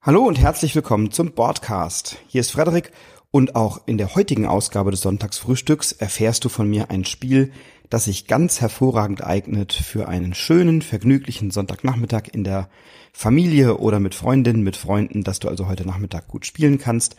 Hallo und herzlich willkommen zum Podcast. Hier ist Frederik und auch in der heutigen Ausgabe des Sonntagsfrühstücks erfährst du von mir ein Spiel, das sich ganz hervorragend eignet für einen schönen, vergnüglichen Sonntagnachmittag in der Familie oder mit Freundinnen, mit Freunden, dass du also heute Nachmittag gut spielen kannst.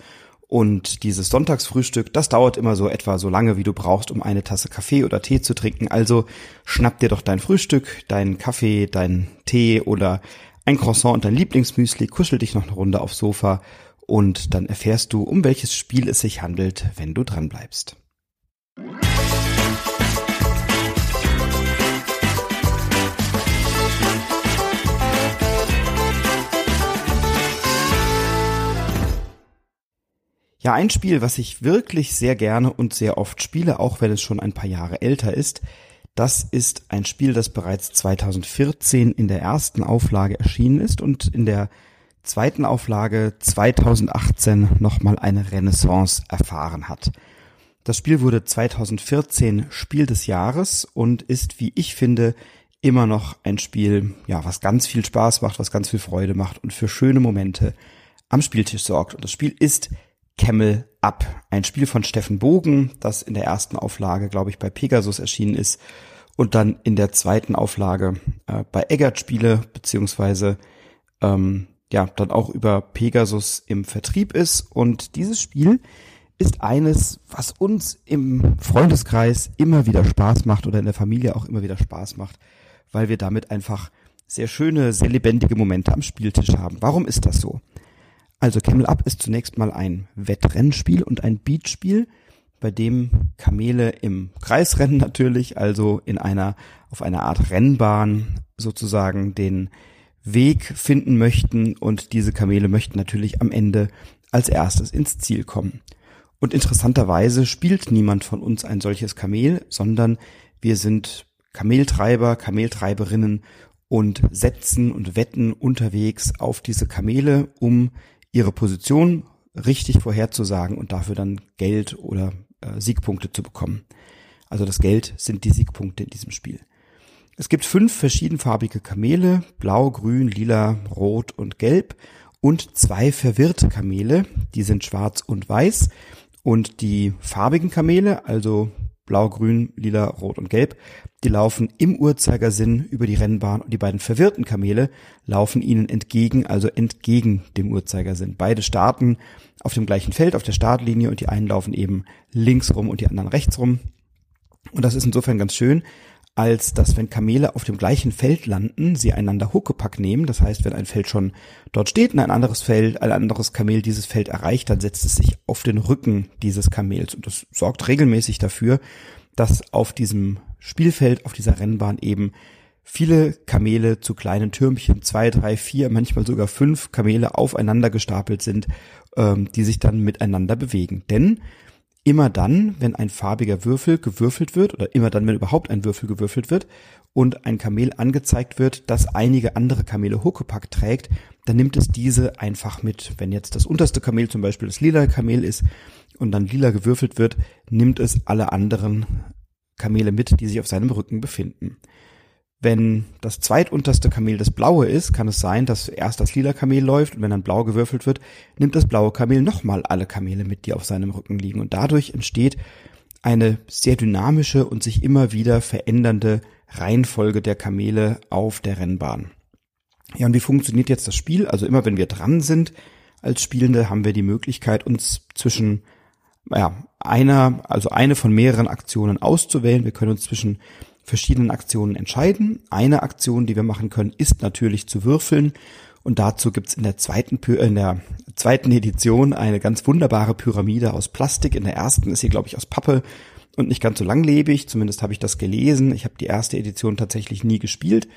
Und dieses Sonntagsfrühstück, das dauert immer so etwa so lange, wie du brauchst, um eine Tasse Kaffee oder Tee zu trinken. Also schnapp dir doch dein Frühstück, deinen Kaffee, deinen Tee oder ein Croissant und dein Lieblingsmüsli, kuschel dich noch eine Runde aufs Sofa und dann erfährst du, um welches Spiel es sich handelt, wenn du dran bleibst. Ja, ein Spiel, was ich wirklich sehr gerne und sehr oft spiele, auch wenn es schon ein paar Jahre älter ist, das ist ein Spiel, das bereits 2014 in der ersten Auflage erschienen ist und in der zweiten Auflage 2018 nochmal eine Renaissance erfahren hat. Das Spiel wurde 2014 Spiel des Jahres und ist, wie ich finde, immer noch ein Spiel, ja, was ganz viel Spaß macht, was ganz viel Freude macht und für schöne Momente am Spieltisch sorgt. Und das Spiel ist Camel Up, ein Spiel von Steffen Bogen, das in der ersten Auflage, glaube ich, bei Pegasus erschienen ist und dann in der zweiten Auflage äh, bei Eggert Spiele beziehungsweise ähm, ja dann auch über Pegasus im Vertrieb ist und dieses Spiel ist eines, was uns im Freundeskreis immer wieder Spaß macht oder in der Familie auch immer wieder Spaß macht, weil wir damit einfach sehr schöne, sehr lebendige Momente am Spieltisch haben. Warum ist das so? Also Camel Up ist zunächst mal ein Wettrennspiel und ein Beatspiel, bei dem Kamele im Kreis rennen natürlich, also in einer, auf einer Art Rennbahn sozusagen den Weg finden möchten und diese Kamele möchten natürlich am Ende als erstes ins Ziel kommen. Und interessanterweise spielt niemand von uns ein solches Kamel, sondern wir sind Kameltreiber, Kameltreiberinnen und setzen und wetten unterwegs auf diese Kamele, um ihre Position richtig vorherzusagen und dafür dann Geld oder äh, Siegpunkte zu bekommen. Also das Geld sind die Siegpunkte in diesem Spiel. Es gibt fünf verschiedenfarbige Kamele, blau, grün, lila, rot und gelb und zwei verwirrte Kamele, die sind schwarz und weiß und die farbigen Kamele, also blau, grün, lila, rot und gelb, die laufen im Uhrzeigersinn über die Rennbahn und die beiden verwirrten Kamele laufen ihnen entgegen, also entgegen dem Uhrzeigersinn. Beide starten auf dem gleichen Feld, auf der Startlinie und die einen laufen eben links rum und die anderen rechts rum. Und das ist insofern ganz schön, als dass wenn Kamele auf dem gleichen Feld landen, sie einander Huckepack nehmen. Das heißt, wenn ein Feld schon dort steht und ein anderes Feld, ein anderes Kamel dieses Feld erreicht, dann setzt es sich auf den Rücken dieses Kamels. Und das sorgt regelmäßig dafür, dass auf diesem Spielfeld, auf dieser Rennbahn eben viele Kamele zu kleinen Türmchen, zwei, drei, vier, manchmal sogar fünf Kamele aufeinander gestapelt sind, ähm, die sich dann miteinander bewegen. Denn immer dann, wenn ein farbiger Würfel gewürfelt wird, oder immer dann, wenn überhaupt ein Würfel gewürfelt wird und ein Kamel angezeigt wird, das einige andere Kamele Huckepack trägt, dann nimmt es diese einfach mit. Wenn jetzt das unterste Kamel zum Beispiel das lila Kamel ist, und dann lila gewürfelt wird, nimmt es alle anderen Kamele mit, die sich auf seinem Rücken befinden. Wenn das zweitunterste Kamel das blaue ist, kann es sein, dass erst das lila Kamel läuft und wenn dann blau gewürfelt wird, nimmt das blaue Kamel nochmal alle Kamele mit, die auf seinem Rücken liegen. Und dadurch entsteht eine sehr dynamische und sich immer wieder verändernde Reihenfolge der Kamele auf der Rennbahn. Ja, und wie funktioniert jetzt das Spiel? Also immer wenn wir dran sind als Spielende, haben wir die Möglichkeit, uns zwischen ja, einer, also eine von mehreren Aktionen auszuwählen. Wir können uns zwischen verschiedenen Aktionen entscheiden. Eine Aktion, die wir machen können, ist natürlich zu würfeln. Und dazu gibt's in zweiten in der zweiten Edition eine ganz wunderbare Pyramide aus Plastik. In der ersten ist sie, glaube ich, aus Pappe und nicht ganz so langlebig. Zumindest habe ich das gelesen. Ich habe die erste Edition tatsächlich nie gespielt.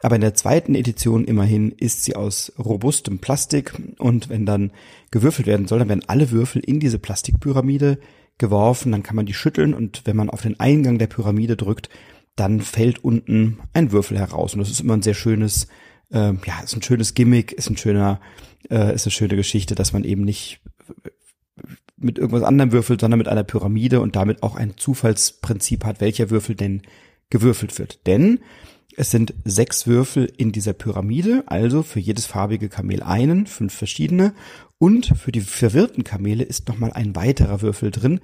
Aber in der zweiten Edition immerhin ist sie aus robustem Plastik und wenn dann gewürfelt werden soll, dann werden alle Würfel in diese Plastikpyramide geworfen, dann kann man die schütteln und wenn man auf den Eingang der Pyramide drückt, dann fällt unten ein Würfel heraus und das ist immer ein sehr schönes, äh, ja, ist ein schönes Gimmick, ist ein schöner, äh, ist eine schöne Geschichte, dass man eben nicht mit irgendwas anderem würfelt, sondern mit einer Pyramide und damit auch ein Zufallsprinzip hat, welcher Würfel denn gewürfelt wird. Denn Es sind sechs Würfel in dieser Pyramide, also für jedes farbige Kamel einen, fünf verschiedene. Und für die verwirrten Kamele ist nochmal ein weiterer Würfel drin,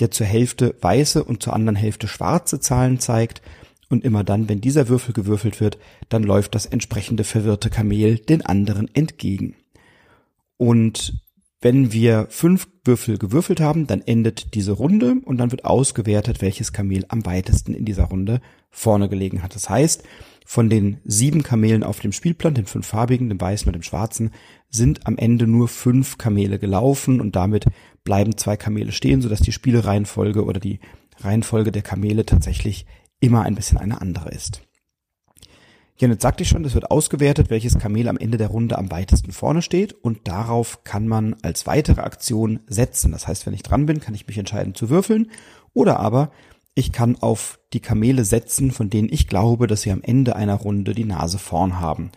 der zur Hälfte weiße und zur anderen Hälfte schwarze Zahlen zeigt. Und immer dann, wenn dieser Würfel gewürfelt wird, dann läuft das entsprechende verwirrte Kamel den anderen entgegen. Und wenn wir fünf Würfel gewürfelt haben, dann endet diese Runde und dann wird ausgewertet, welches Kamel am weitesten in dieser Runde vorne gelegen hat. Das heißt, von den sieben Kamelen auf dem Spielplan, den fünf farbigen, dem weißen und dem schwarzen, sind am Ende nur fünf Kamele gelaufen und damit bleiben zwei Kamele stehen, sodass die Spielreihenfolge oder die Reihenfolge der Kamele tatsächlich immer ein bisschen eine andere ist. Ja, jetzt sagte ich schon, es wird ausgewertet, welches Kamel am Ende der Runde am weitesten vorne steht und darauf kann man als weitere Aktion setzen. Das heißt, wenn ich dran bin, kann ich mich entscheiden zu würfeln oder aber ich kann auf die Kamele setzen, von denen ich glaube, dass sie am Ende einer Runde die Nase vorn haben.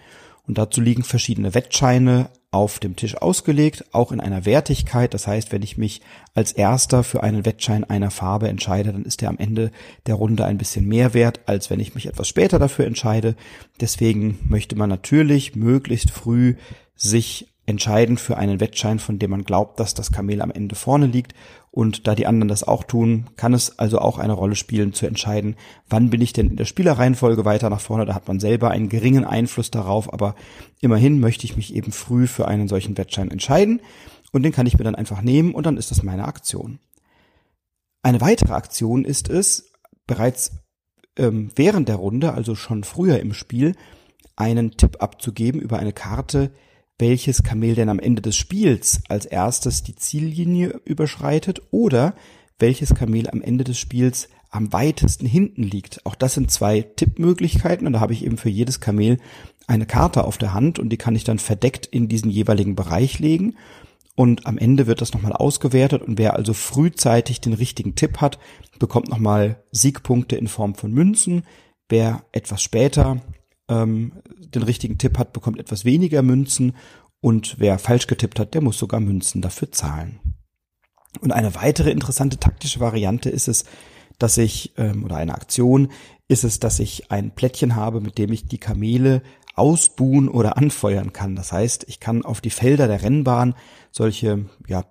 Und dazu liegen verschiedene Wettscheine auf dem Tisch ausgelegt, auch in einer Wertigkeit. Das heißt, wenn ich mich als erster für einen Wettschein einer Farbe entscheide, dann ist der am Ende der Runde ein bisschen mehr wert, als wenn ich mich etwas später dafür entscheide. Deswegen möchte man natürlich möglichst früh sich entscheiden für einen Wettschein, von dem man glaubt, dass das Kamel am Ende vorne liegt. Und da die anderen das auch tun, kann es also auch eine Rolle spielen, zu entscheiden, wann bin ich denn in der Spielereihenfolge weiter nach vorne. Da hat man selber einen geringen Einfluss darauf, aber immerhin möchte ich mich eben früh für einen solchen Wettschein entscheiden. Und den kann ich mir dann einfach nehmen und dann ist das meine Aktion. Eine weitere Aktion ist es, bereits ähm, während der Runde, also schon früher im Spiel, einen Tipp abzugeben über eine Karte, welches Kamel denn am Ende des Spiels als erstes die Ziellinie überschreitet oder welches Kamel am Ende des Spiels am weitesten hinten liegt. Auch das sind zwei Tippmöglichkeiten und da habe ich eben für jedes Kamel eine Karte auf der Hand und die kann ich dann verdeckt in diesen jeweiligen Bereich legen. Und am Ende wird das nochmal ausgewertet und wer also frühzeitig den richtigen Tipp hat, bekommt nochmal Siegpunkte in Form von Münzen. Wer etwas später ähm, den richtigen Tipp hat, bekommt etwas weniger Münzen und wer falsch getippt hat, der muss sogar Münzen dafür zahlen. Und eine weitere interessante taktische Variante ist es, dass ich, ähm, oder eine Aktion ist es, dass ich ein Plättchen habe, mit dem ich die Kamele ausbuhen oder anfeuern kann. Das heißt, ich kann auf die Felder der Rennbahn solche ja,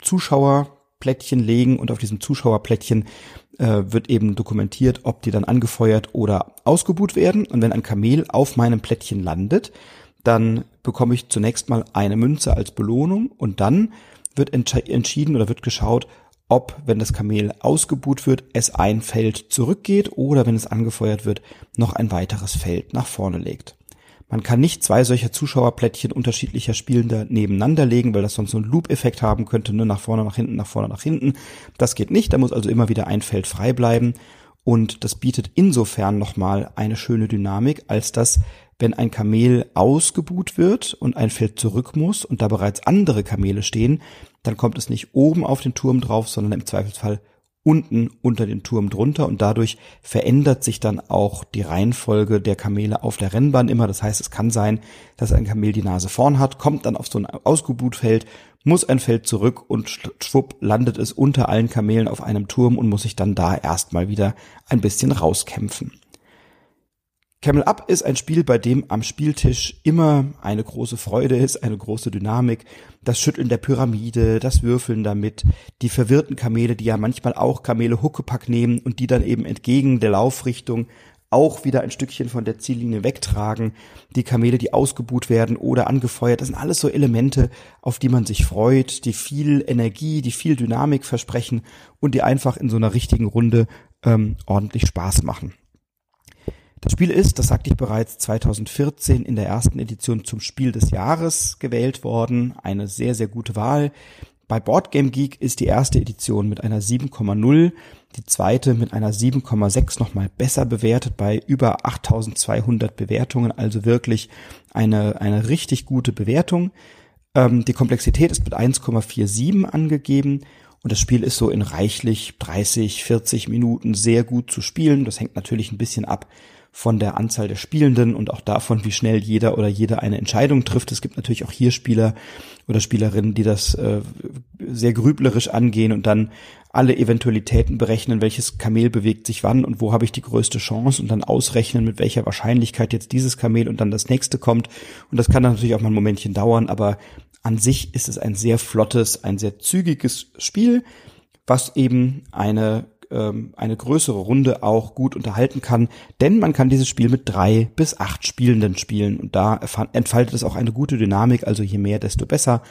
Zuschauerplättchen legen und auf diesem Zuschauerplättchen äh, wird eben dokumentiert, ob die dann angefeuert oder ausgebuht werden. Und wenn ein Kamel auf meinem Plättchen landet, dann bekomme ich zunächst mal eine Münze als Belohnung und dann wird entschieden oder wird geschaut, ob, wenn das Kamel ausgebuht wird, es ein Feld zurückgeht oder wenn es angefeuert wird, noch ein weiteres Feld nach vorne legt. Man kann nicht zwei solcher Zuschauerplättchen unterschiedlicher Spielender nebeneinander legen, weil das sonst so einen Loop-Effekt haben könnte, ne? nach vorne, nach hinten, nach vorne, nach hinten. Das geht nicht, da muss also immer wieder ein Feld frei bleiben. Und das bietet insofern nochmal eine schöne Dynamik, als dass, wenn ein Kamel ausgebuht wird und ein Feld zurück muss und da bereits andere Kamele stehen, dann kommt es nicht oben auf den Turm drauf, sondern im Zweifelsfall unten unter den Turm drunter und dadurch verändert sich dann auch die Reihenfolge der Kamele auf der Rennbahn immer. Das heißt, es kann sein, dass ein Kamel die Nase vorn hat, kommt dann auf so ein Ausgebutfeld, muss ein Feld zurück und schwupp landet es unter allen Kamelen auf einem Turm und muss sich dann da erstmal wieder ein bisschen rauskämpfen. Camel Up ist ein Spiel, bei dem am Spieltisch immer eine große Freude ist, eine große Dynamik. Das Schütteln der Pyramide, das Würfeln damit, die verwirrten Kamele, die ja manchmal auch Kamele Huckepack nehmen und die dann eben entgegen der Laufrichtung auch wieder ein Stückchen von der Ziellinie wegtragen, die Kamele, die ausgebuht werden oder angefeuert, das sind alles so Elemente, auf die man sich freut, die viel Energie, die viel Dynamik versprechen und die einfach in so einer richtigen Runde ähm, ordentlich Spaß machen. Das Spiel ist, das sagte ich bereits, 2014 in der ersten Edition zum Spiel des Jahres gewählt worden. Eine sehr, sehr gute Wahl. Bei Boardgame Geek ist die erste Edition mit einer 7,0, die zweite mit einer 7,6 nochmal besser bewertet bei über 8200 Bewertungen, also wirklich eine, eine richtig gute Bewertung. Ähm, die Komplexität ist mit 1,47 angegeben und das Spiel ist so in reichlich 30, 40 Minuten sehr gut zu spielen. Das hängt natürlich ein bisschen ab von der Anzahl der Spielenden und auch davon, wie schnell jeder oder jede eine Entscheidung trifft. Es gibt natürlich auch hier Spieler oder Spielerinnen, die das äh, sehr grüblerisch angehen und dann alle Eventualitäten berechnen, welches Kamel bewegt sich wann und wo habe ich die größte Chance und dann ausrechnen, mit welcher Wahrscheinlichkeit jetzt dieses Kamel und dann das nächste kommt. Und das kann dann natürlich auch mal ein Momentchen dauern, aber an sich ist es ein sehr flottes, ein sehr zügiges Spiel, was eben eine ähm, eine größere Runde auch gut unterhalten kann, denn man kann dieses Spiel mit drei bis acht Spielenden spielen und da entfaltet es auch eine gute Dynamik, also je mehr, desto besser.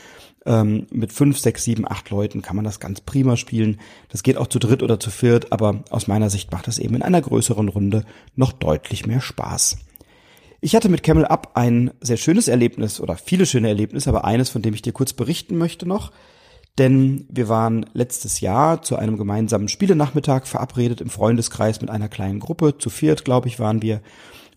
Ähm, mit fünf, sechs, sieben, acht Leuten kann man das ganz prima spielen. Das geht auch zu dritt oder zu viert, aber aus meiner Sicht macht das eben in einer größeren Runde noch deutlich mehr Spaß. Ich hatte mit Camel Up ein sehr schönes Erlebnis oder viele schöne Erlebnisse, aber eines, von dem ich dir kurz berichten möchte noch. Denn wir waren letztes Jahr zu einem gemeinsamen Spielenachmittag verabredet im Freundeskreis mit einer kleinen Gruppe. Zu viert, glaube ich, waren wir.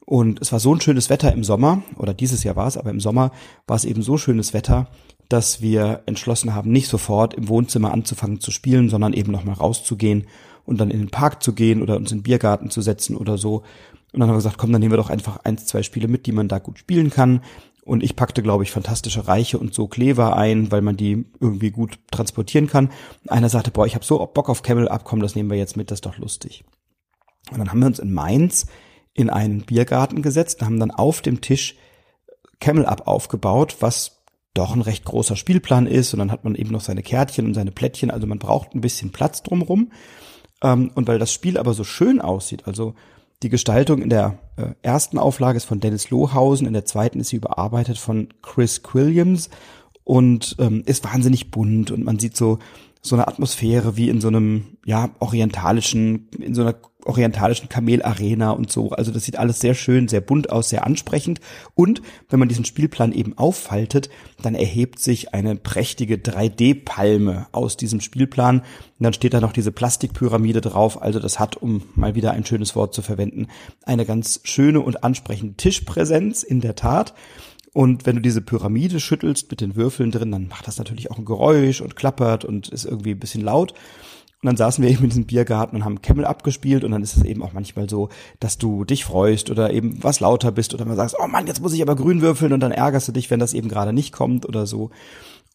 Und es war so ein schönes Wetter im Sommer, oder dieses Jahr war es, aber im Sommer war es eben so schönes Wetter, dass wir entschlossen haben, nicht sofort im Wohnzimmer anzufangen zu spielen, sondern eben nochmal rauszugehen und dann in den Park zu gehen oder uns in den Biergarten zu setzen oder so. Und dann haben wir gesagt, komm, dann nehmen wir doch einfach eins, zwei Spiele mit, die man da gut spielen kann. Und ich packte, glaube ich, fantastische Reiche und so Klever ein, weil man die irgendwie gut transportieren kann. Einer sagte, boah, ich habe so Bock auf Camel abkommen, das nehmen wir jetzt mit, das ist doch lustig. Und dann haben wir uns in Mainz in einen Biergarten gesetzt und haben dann auf dem Tisch Camel Up aufgebaut, was doch ein recht großer Spielplan ist. Und dann hat man eben noch seine Kärtchen und seine Plättchen. Also man braucht ein bisschen Platz drumrum. Ähm, und weil das Spiel aber so schön aussieht, also die Gestaltung in der äh, ersten Auflage ist von Dennis Lohausen, in der zweiten ist sie überarbeitet von Chris Williams und ähm, ist wahnsinnig bunt und man sieht so so eine Atmosphäre wie in so einem ja orientalischen in so einer orientalischen Kamelarena und so. Also das sieht alles sehr schön, sehr bunt aus, sehr ansprechend. Und wenn man diesen Spielplan eben auffaltet, dann erhebt sich eine prächtige 3D-Palme aus diesem Spielplan. Und dann steht da noch diese Plastikpyramide drauf. Also das hat, um mal wieder ein schönes Wort zu verwenden, eine ganz schöne und ansprechende Tischpräsenz in der Tat. Und wenn du diese Pyramide schüttelst mit den Würfeln drin, dann macht das natürlich auch ein Geräusch und klappert und ist irgendwie ein bisschen laut. Und dann saßen wir eben in diesem Biergarten und haben Camel abgespielt und dann ist es eben auch manchmal so, dass du dich freust oder eben was lauter bist oder man sagst, oh Mann, jetzt muss ich aber grün würfeln und dann ärgerst du dich, wenn das eben gerade nicht kommt oder so.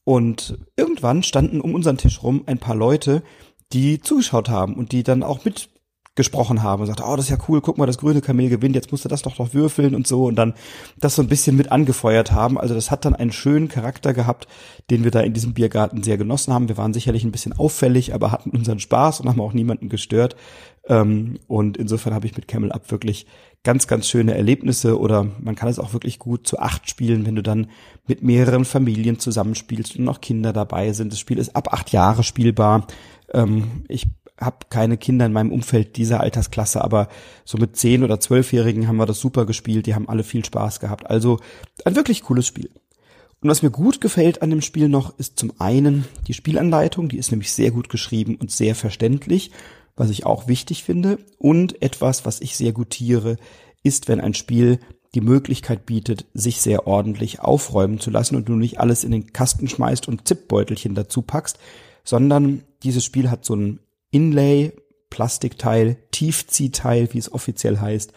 Und irgendwann standen um unseren Tisch rum ein paar Leute, die zugeschaut haben und die dann auch mit gesprochen haben und sagte, oh, das ist ja cool, guck mal, das grüne Kamel gewinnt, jetzt musst du das doch noch würfeln und so und dann das so ein bisschen mit angefeuert haben. Also das hat dann einen schönen Charakter gehabt, den wir da in diesem Biergarten sehr genossen haben. Wir waren sicherlich ein bisschen auffällig, aber hatten unseren Spaß und haben auch niemanden gestört. Ähm, und insofern habe ich mit Camel Up wirklich ganz, ganz schöne Erlebnisse oder man kann es auch wirklich gut zu acht spielen, wenn du dann mit mehreren Familien zusammenspielst und noch Kinder dabei sind. Das Spiel ist ab acht Jahre spielbar. Ähm, ich habe keine Kinder in meinem Umfeld dieser Altersklasse, aber so mit zehn oder zwölfjährigen haben wir das super gespielt, die haben alle viel Spaß gehabt. Also ein wirklich cooles Spiel. Und was mir gut gefällt an dem Spiel noch, ist zum einen die Spielanleitung, die ist nämlich sehr gut geschrieben und sehr verständlich, was ich auch wichtig finde. Und etwas, was ich sehr gutiere, ist, wenn ein Spiel die Möglichkeit bietet, sich sehr ordentlich aufräumen zu lassen und du nicht alles in den Kasten schmeißt und Zipbeutelchen dazu packst, sondern dieses Spiel hat so einen Inlay, Plastikteil, Tiefziehteil, wie es offiziell heißt.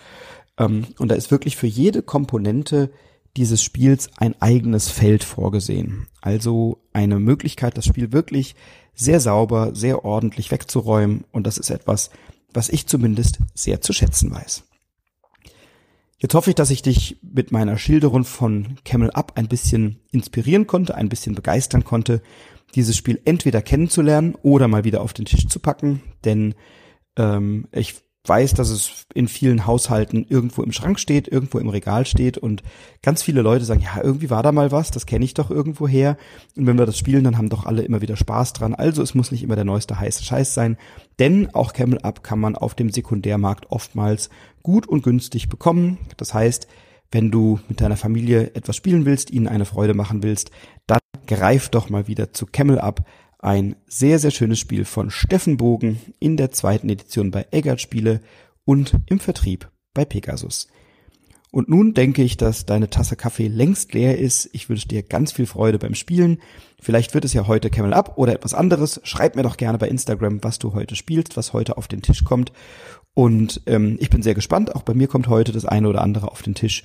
Ähm, und da ist wirklich für jede Komponente dieses Spiels ein eigenes Feld vorgesehen. Also eine Möglichkeit, das Spiel wirklich sehr sauber, sehr ordentlich wegzuräumen. Und das ist etwas, was ich zumindest sehr zu schätzen weiß. Jetzt hoffe ich, dass ich dich mit meiner Schilderung von Camel Up ein bisschen inspirieren konnte, ein bisschen begeistern konnte dieses Spiel entweder kennenzulernen oder mal wieder auf den Tisch zu packen, denn ähm, ich weiß, dass es in vielen Haushalten irgendwo im Schrank steht, irgendwo im Regal steht und ganz viele Leute sagen, ja, irgendwie war da mal was, das kenne ich doch irgendwo her. Und wenn wir das spielen, dann haben doch alle immer wieder Spaß dran. Also es muss nicht immer der neueste heiße Scheiß sein, denn auch Camel Up kann man auf dem Sekundärmarkt oftmals gut und günstig bekommen. Das heißt, wenn du mit deiner Familie etwas spielen willst, ihnen eine Freude machen willst, dann greif doch mal wieder zu Camel Up. Ein sehr, sehr schönes Spiel von Steffen Bogen in der zweiten Edition bei Eggert Spiele und im Vertrieb bei Pegasus. Und nun denke ich, dass deine Tasse Kaffee längst leer ist. Ich wünsche dir ganz viel Freude beim Spielen. Vielleicht wird es ja heute Camel Up oder etwas anderes. Schreib mir doch gerne bei Instagram, was du heute spielst, was heute auf den Tisch kommt. Und ähm, ich bin sehr gespannt. Auch bei mir kommt heute das eine oder andere auf den Tisch.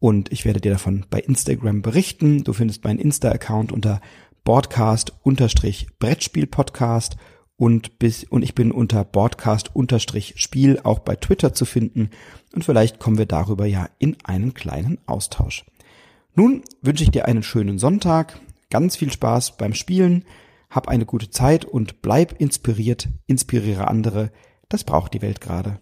Und ich werde dir davon bei Instagram berichten. Du findest meinen Insta-Account unter Broadcast-Brettspiel-Podcast und und ich bin unter Broadcast-Spiel auch bei Twitter zu finden und vielleicht kommen wir darüber ja in einen kleinen Austausch. Nun wünsche ich dir einen schönen Sonntag, ganz viel Spaß beim Spielen, hab eine gute Zeit und bleib inspiriert, inspiriere andere, das braucht die Welt gerade.